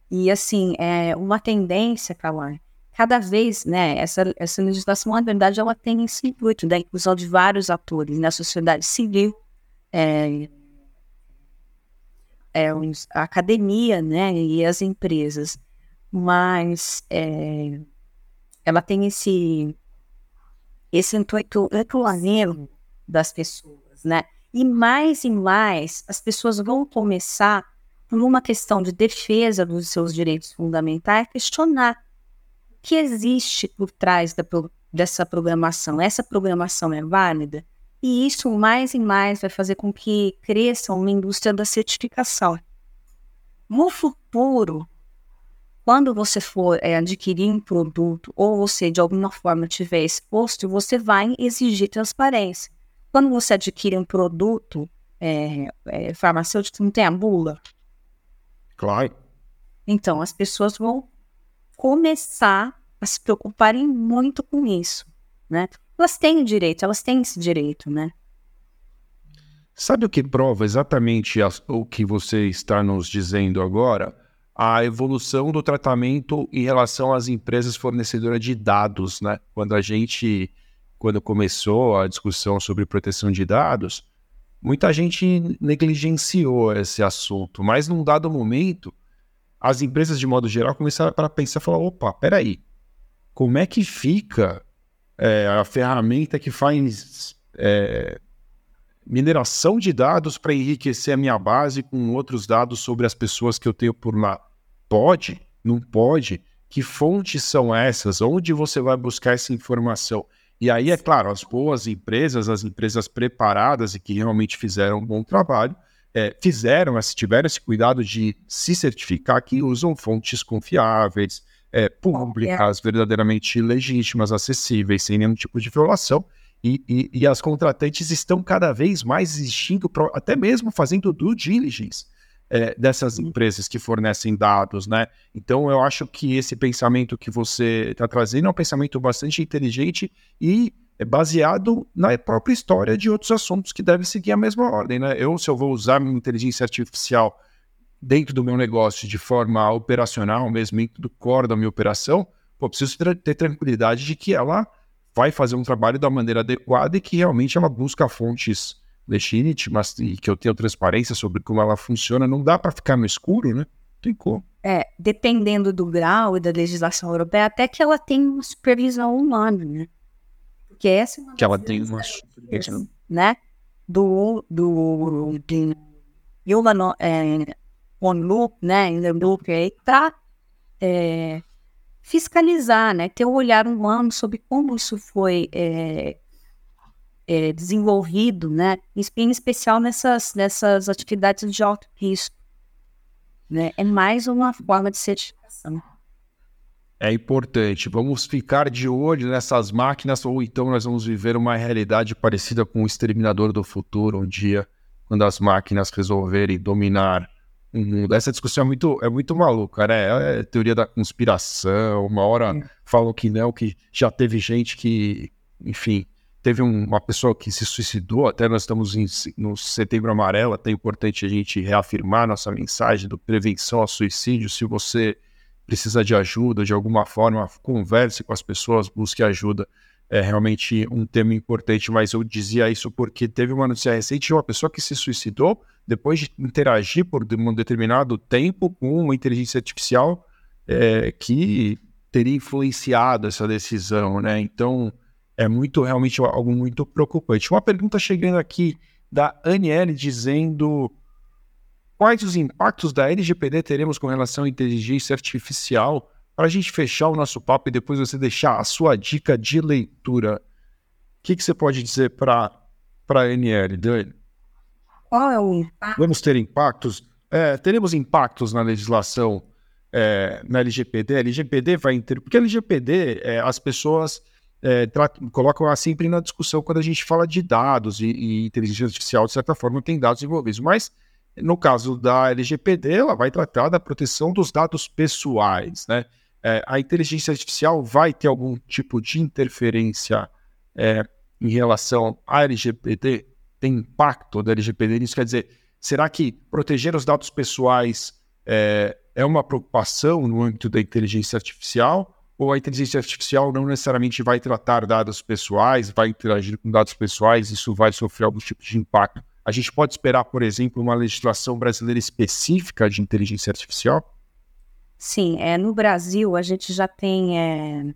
E assim, é uma tendência, Kawan, cada vez, né, essa, essa legislação, na verdade, ela tem esse intuito da inclusão de vários atores na sociedade civil, é, é, a academia, né, e as empresas. Mas é, ela tem esse, esse intuito reclamivo das pessoas, né? E mais e mais as pessoas vão começar, por uma questão de defesa dos seus direitos fundamentais, questionar que existe por trás da, dessa programação. Essa programação é válida? E isso mais e mais vai fazer com que cresça uma indústria da certificação. No futuro, quando você for é, adquirir um produto ou você de alguma forma tiver exposto, você vai exigir transparência. Quando você adquire um produto é, é, farmacêutico, não tem a bula? Claro. Então, as pessoas vão começar a se preocuparem muito com isso, né? Elas têm o direito, elas têm esse direito, né? Sabe o que prova exatamente o que você está nos dizendo agora? A evolução do tratamento em relação às empresas fornecedoras de dados, né? Quando a gente, quando começou a discussão sobre proteção de dados, muita gente negligenciou esse assunto, mas num dado momento as empresas, de modo geral, começaram a pensar falar: opa, peraí, como é que fica é, a ferramenta que faz é, mineração de dados para enriquecer a minha base com outros dados sobre as pessoas que eu tenho por lá? Pode? Não pode? Que fontes são essas? Onde você vai buscar essa informação? E aí, é claro, as boas empresas, as empresas preparadas e que realmente fizeram um bom trabalho, é, fizeram, tiveram esse cuidado de se certificar que usam fontes confiáveis, é, públicas, verdadeiramente legítimas, acessíveis, sem nenhum tipo de violação. E, e, e as contratantes estão cada vez mais existindo, até mesmo fazendo due diligence é, dessas empresas que fornecem dados, né? Então, eu acho que esse pensamento que você está trazendo é um pensamento bastante inteligente e é baseado na própria história de outros assuntos que devem seguir a mesma ordem, né? Eu, se eu vou usar minha inteligência artificial dentro do meu negócio de forma operacional, mesmo dentro do core da minha operação, pô, preciso ter, tranquilidade de que ela vai fazer um trabalho da maneira adequada e que realmente ela busca fontes legítimas e que eu tenho transparência sobre como ela funciona. Não dá para ficar no escuro, né? Tem como. É, dependendo do grau e da legislação europeia, até que ela tem uma supervisão humana, né? Porque essa é uma que ela tem uma né? Do do de human é, on loop, né? In the loop aí para é, fiscalizar, né? Ter um olhar humano sobre como isso foi é, é, desenvolvido, né? Em especial nessas nessas atividades de alto risco, né? É mais uma forma de certificação é importante. Vamos ficar de olho nessas máquinas, ou então nós vamos viver uma realidade parecida com o Exterminador do Futuro, um dia, quando as máquinas resolverem dominar o mundo. Essa discussão é muito, é muito maluca, né? É teoria da conspiração, uma hora é. falam que não, que já teve gente que, enfim, teve um, uma pessoa que se suicidou, até nós estamos em, no setembro amarelo, até é importante a gente reafirmar nossa mensagem do prevenção ao suicídio, se você precisa de ajuda de alguma forma, converse com as pessoas, busque ajuda é realmente um tema importante, mas eu dizia isso porque teve uma notícia recente de uma pessoa que se suicidou depois de interagir por um determinado tempo com uma inteligência artificial é, que teria influenciado essa decisão, né? Então, é muito, realmente algo muito preocupante. Uma pergunta chegando aqui da Aniele dizendo quais os impactos da LGPD teremos com relação à inteligência artificial para a gente fechar o nosso papo e depois você deixar a sua dica de leitura. O que, que você pode dizer para a Aniele, Dani? Qual é o impacto? Vamos ter impactos? É, teremos impactos na legislação é, na LGPD. A LGPD vai ter. Porque a LGPD, é, as pessoas é, colocam sempre na discussão quando a gente fala de dados e, e, inteligência artificial, de certa forma, tem dados envolvidos. Mas, no caso da LGPD, ela vai tratar da proteção dos dados pessoais. Né? É, a inteligência artificial vai ter algum tipo de interferência é, em relação à LGPD? Tem impacto da LGPD nisso? Quer dizer, será que proteger os dados pessoais é, é uma preocupação no âmbito da inteligência artificial? Ou a inteligência artificial não necessariamente vai tratar dados pessoais, vai interagir com dados pessoais, isso vai sofrer algum tipo de impacto? A gente pode esperar, por exemplo, uma legislação brasileira específica de inteligência artificial? Sim, é, no Brasil a gente já tem é,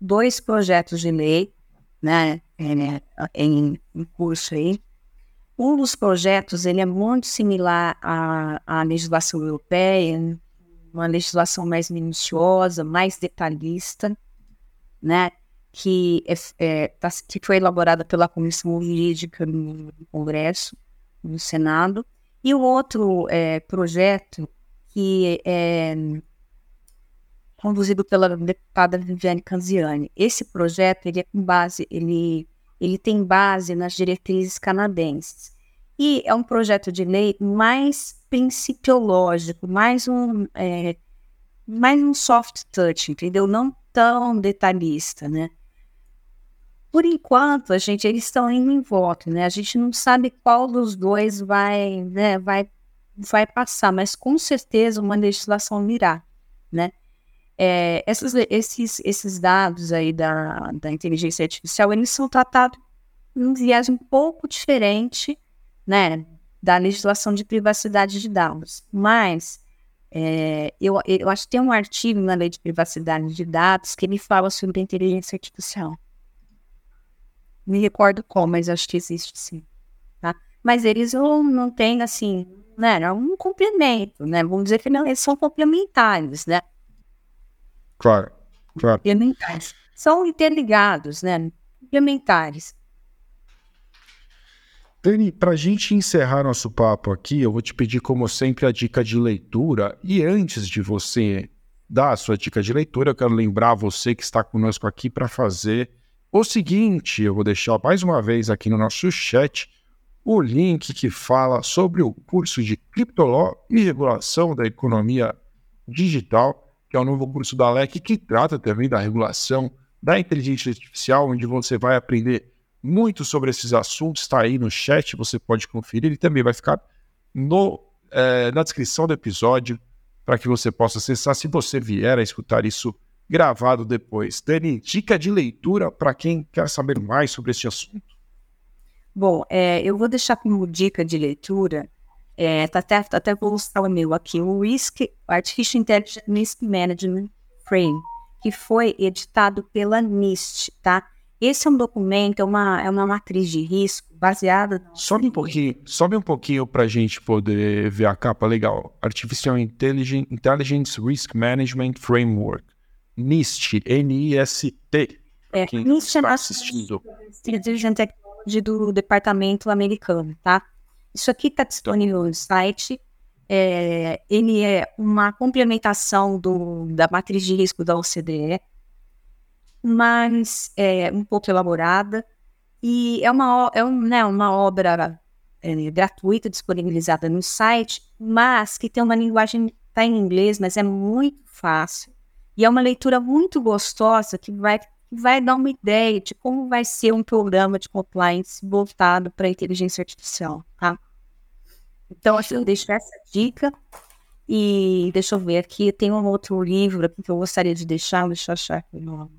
dois projetos de lei né, é, em, em curso aí. Um dos projetos ele é muito similar à, à legislação europeia, uma legislação mais minuciosa, mais detalhista, né? Que, é, é, tá, que foi elaborada pela Comissão Jurídica no Congresso, no Senado. E o outro é, projeto que é conduzido pela deputada Viviane Canziani. Esse projeto ele é com base, ele ele tem base nas diretrizes canadenses. E é um projeto de lei mais principiológico, mais um, é, mais um soft touch, entendeu? Não tão detalhista, né? Por enquanto, a gente, eles estão indo em voto, né? A gente não sabe qual dos dois vai, né, vai, vai passar, mas com certeza uma legislação virá, né? é, esses, esses, dados aí da, da inteligência artificial, eles são tratados num viés um pouco diferente, né, da legislação de privacidade de dados. Mas é, eu, eu acho que tem um artigo na lei de privacidade de dados que ele fala sobre a inteligência artificial. Me recordo como, mas acho que existe sim. Tá? Mas eles não, não têm, assim, né, é um complemento, né? Vamos dizer que não, eles são complementares, né? Claro, claro. Complementares. São interligados, né? Complementares. Dani, para a gente encerrar nosso papo aqui, eu vou te pedir, como sempre, a dica de leitura. E antes de você dar a sua dica de leitura, eu quero lembrar você que está conosco aqui para fazer o seguinte: eu vou deixar mais uma vez aqui no nosso chat o link que fala sobre o curso de Criptoló e Regulação da Economia Digital que é o novo curso da LEC, que trata também da regulação da inteligência artificial, onde você vai aprender muito sobre esses assuntos. Está aí no chat, você pode conferir. Ele também vai ficar no, é, na descrição do episódio para que você possa acessar se você vier a escutar isso gravado depois. Dani, dica de leitura para quem quer saber mais sobre esse assunto. Bom, é, eu vou deixar como dica de leitura é, tá até, tá até vou mostrar o meu aqui, o Risk, Artificial Intelligence Risk Management Frame, que foi editado pela NIST, tá? Esse é um documento, é uma, é uma matriz de risco baseada... Sobe um pouquinho, sobe um pouquinho para a gente poder ver a capa legal. Artificial Intelligence, Intelligence Risk Management Framework. NIST, N-I-S-T. É, NIST é assistindo. Technology do departamento americano, tá? Isso aqui está disponível no site. É, ele é uma complementação do, da matriz de risco da OCDE, mas é um pouco elaborada. E é uma, é um, né, uma obra é, gratuita disponibilizada no site, mas que tem uma linguagem, está em inglês, mas é muito fácil. E é uma leitura muito gostosa que vai, vai dar uma ideia de como vai ser um programa de compliance voltado para a inteligência artificial, tá? Então, acho que eu deixo essa dica. E deixa eu ver aqui, tem um outro livro que eu gostaria de deixar, deixa eu achar aqui o nome.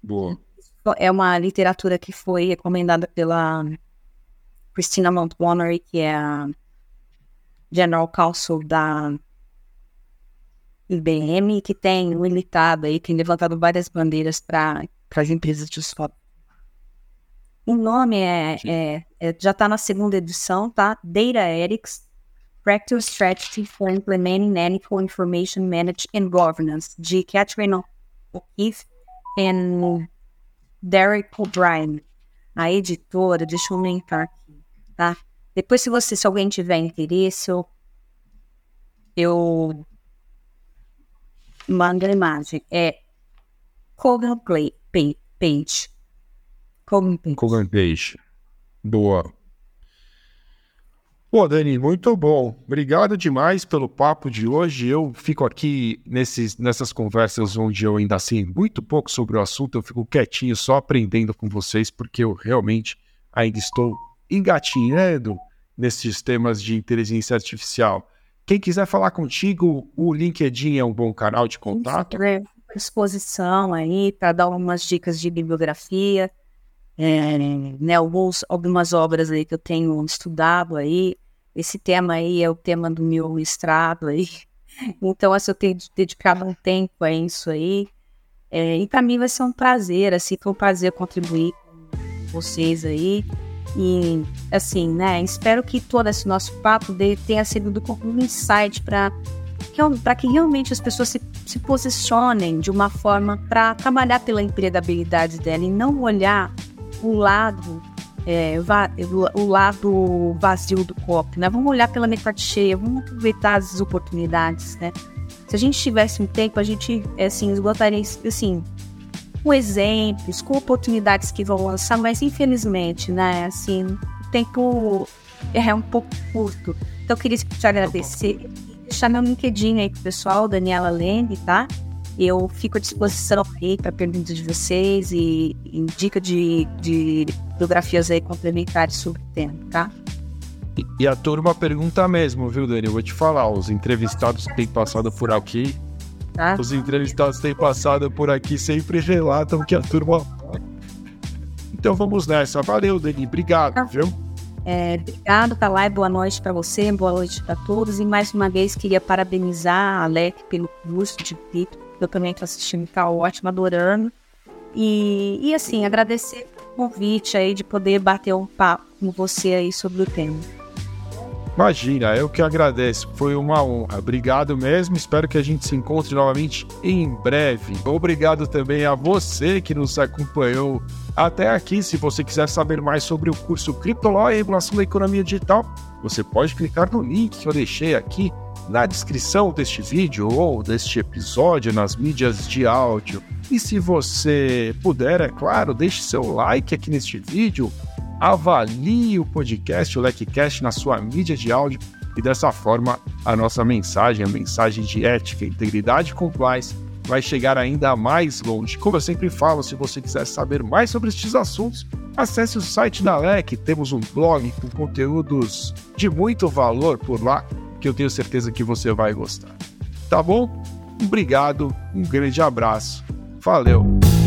Boa. É uma literatura que foi recomendada pela Christina Montgomery, que é a General Counsel da IBM, que tem militado aí, tem levantado várias bandeiras para as empresas de software. O nome é, é, é já está na segunda edição, tá? Data Ethics, Practical Strategy for Implementing Ethical Information Management and Governance, de Catherine O'Keefe e Derek O'Brien. A editora, deixa eu linkar aqui, tá? Depois, se você, se alguém tiver interesse, eu, eu mando a imagem. É Kogan Page. Kogan Page. Kogan Page. Boa. Pô, Dani, muito bom. Obrigado demais pelo papo de hoje. Eu fico aqui nesses, nessas conversas onde eu ainda sei muito pouco sobre o assunto, eu fico quietinho só aprendendo com vocês, porque eu realmente ainda estou engatinhando nesses temas de inteligência artificial. Quem quiser falar contigo, o LinkedIn é um bom canal de contato. É exposição aí para dar algumas dicas de bibliografia é, né, alguns, algumas obras aí que eu tenho estudado aí. Esse tema aí é o tema do meu mestrado aí. [laughs] Então, assim, eu tenho dedicado um tempo a isso aí. É, e para mim vai ser um prazer, assim, foi um prazer contribuir com vocês aí. E, assim, né, espero que todo esse nosso papo tenha sido um insight para para que realmente as pessoas se, se posicionem de uma forma para trabalhar pela empregabilidade dela e não olhar o lado é, o lado vazio do copo, né? Vamos olhar pela metade cheia, vamos aproveitar as oportunidades, né? Se a gente tivesse um tempo, a gente, é, assim, esgotaria, assim, com exemplos, com oportunidades que vão lançar, mas infelizmente, né, assim, o tempo é um pouco curto. Então, eu queria te agradecer e deixar meu LinkedIn aí pro pessoal, Daniela Lene, tá? Eu fico à disposição aí para perguntas de vocês e, e dica de, de biografias aí complementares sobre o tema, tá? E, e a turma pergunta mesmo, viu, Dani? Eu vou te falar, os entrevistados que têm passado por aqui, tá? os entrevistados têm passado por aqui sempre relatam que a turma. [laughs] Então vamos nessa. Valeu, Dani. Obrigado, tá. viu? É, obrigado, Calai. Boa noite para você, boa noite para todos. E mais uma vez queria parabenizar a Alec pelo curso de Pito eu também estou assistindo, tá ótimo, adorando. E, e assim, agradecer o convite aí de poder bater um papo com você aí sobre o tema. Imagina, eu que agradeço. Foi uma honra. Obrigado mesmo. Espero que a gente se encontre novamente em breve. Obrigado também a você que nos acompanhou até aqui. Se você quiser saber mais sobre o curso Criptoló e Regulação da Economia Digital, você pode clicar no link que eu deixei aqui na descrição deste vídeo ou deste episódio nas mídias de áudio. E se você puder, é claro, deixe seu like aqui neste vídeo, avalie o podcast, o LecCast, na sua mídia de áudio e dessa forma a nossa mensagem, a mensagem de ética, integridade e compliance vai chegar ainda mais longe. Como eu sempre falo, se você quiser saber mais sobre estes assuntos, acesse o site da LEC, temos um blog com conteúdos de muito valor por lá que eu tenho certeza que você vai gostar. Tá bom? Obrigado, um grande abraço. Valeu!